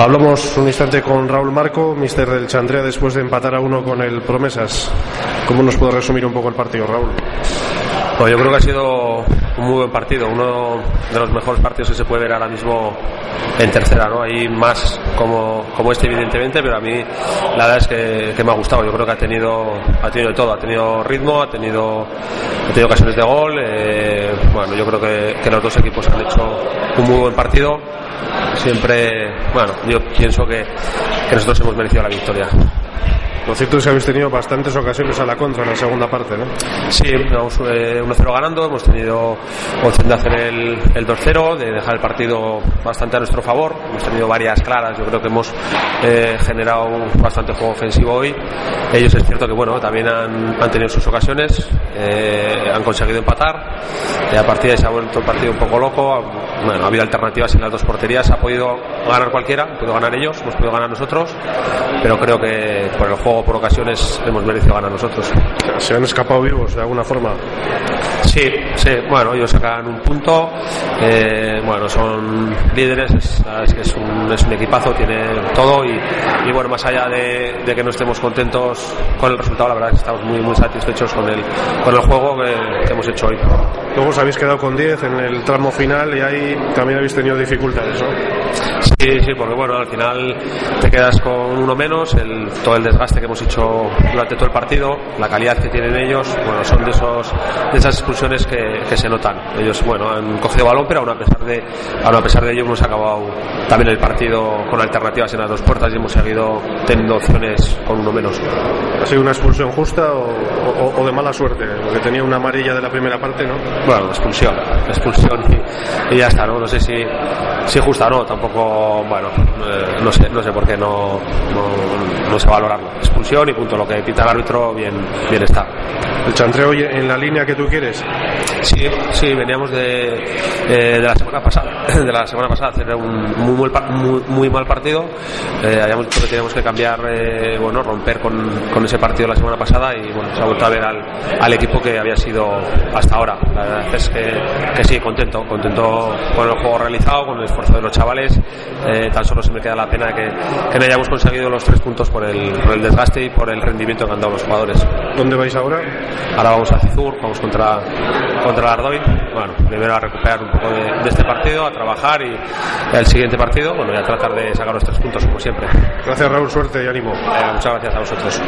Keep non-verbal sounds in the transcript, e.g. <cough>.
Hablamos un instante con Raúl Marco, mister del Chandrea, después de empatar a uno con el Promesas. ¿Cómo nos puede resumir un poco el partido, Raúl? Pues yo creo que ha sido un muy buen partido, uno de los mejores partidos que se puede ver ahora mismo en tercera, ¿no? Hay más como, como este evidentemente, pero a mí la verdad es que, me ha gustado. Yo creo que ha tenido, ha tenido todo, ha tenido ritmo, ha tenido, ha tenido ocasiones de gol. Eh, bueno, yo creo que, los dos equipos han hecho un muy buen partido siempre, bueno, yo pienso que nosotros hemos merecido la victoria. Lo cierto es que habéis tenido bastantes ocasiones a la contra en la segunda parte, ¿no? Sí, vamos 1-0 eh, ganando, hemos tenido opción de hacer el, el 2-0, de dejar el partido bastante a nuestro favor, hemos tenido varias claras, yo creo que hemos eh, generado bastante juego ofensivo hoy. Ellos es cierto que bueno, también han, han tenido sus ocasiones, eh, han conseguido empatar, y a partir de ahí se ha vuelto el partido un poco loco, bueno, ha habido alternativas en las dos porterías, ha podido ganar cualquiera, ha podido ganar ellos, hemos podido ganar nosotros, pero creo que por el juego por ocasiones hemos merecido ganar nosotros. ¿Se han escapado vivos de alguna forma? Sí, sí, bueno, ellos sacan un punto, eh, bueno, son líderes, es, es un, es un, equipazo, tiene todo. Y, y bueno, más allá de, de, que no estemos contentos con el resultado, la verdad es que estamos muy, muy satisfechos con el, con el juego que, hemos hecho hoy. Luego os habéis quedado con 10 en el tramo final y ahí también habéis tenido dificultades, ¿no? Sí, sí, porque bueno, al final te quedas con uno menos, el, todo el desgaste que hemos hecho durante todo el partido, la calidad que tienen ellos, bueno, son de, esos, de esas expulsiones que, que se notan. Ellos, bueno, han cogido balón, pero aún a pesar de, aún a pesar de ello hemos acabado también el partido con alternativas en las dos puertas y hemos seguido teniendo opciones con uno menos. ¿Ha sido una expulsión justa o, o, o de mala suerte? Porque tenía una amarilla de la primera parte, ¿no? Bueno, expulsión, expulsión y, y ya está, ¿no? No sé si, si justa o no, tampoco, bueno, eh, no sé, no sé por qué no, no, no sé valorarlo. Expulsión y punto, lo que pita el árbitro, bien, bien está. ¿El chantreo en la línea que tú quieres? Sí, sí, veníamos de, eh, de la semana pasada, <laughs> de la semana pasada hacer un muy, muy, muy, muy mal partido. Eh, habíamos dicho que teníamos que cambiar, eh, bueno, romper con, con, ese partido la semana pasada y bueno, se ha vuelto a ver al, al equipo que había sido hasta ahora. La verdad es que, que sí, contento, contento con el juego realizado, con el esfuerzo de los chavales. Eh, tan solo se me queda la pena que, que no hayamos conseguido los tres puntos por el, por el desgaste y por el rendimiento que han dado los jugadores. ¿Dónde vais ahora? Ahora vamos a Cizur, vamos contra, contra Ardoy. Bueno, primero a recuperar un poco de, de este partido, a trabajar y, y el siguiente partido, bueno, y a tratar de sacar los tres puntos como siempre. Gracias Raúl, suerte y ánimo. Eh, muchas gracias a vosotros.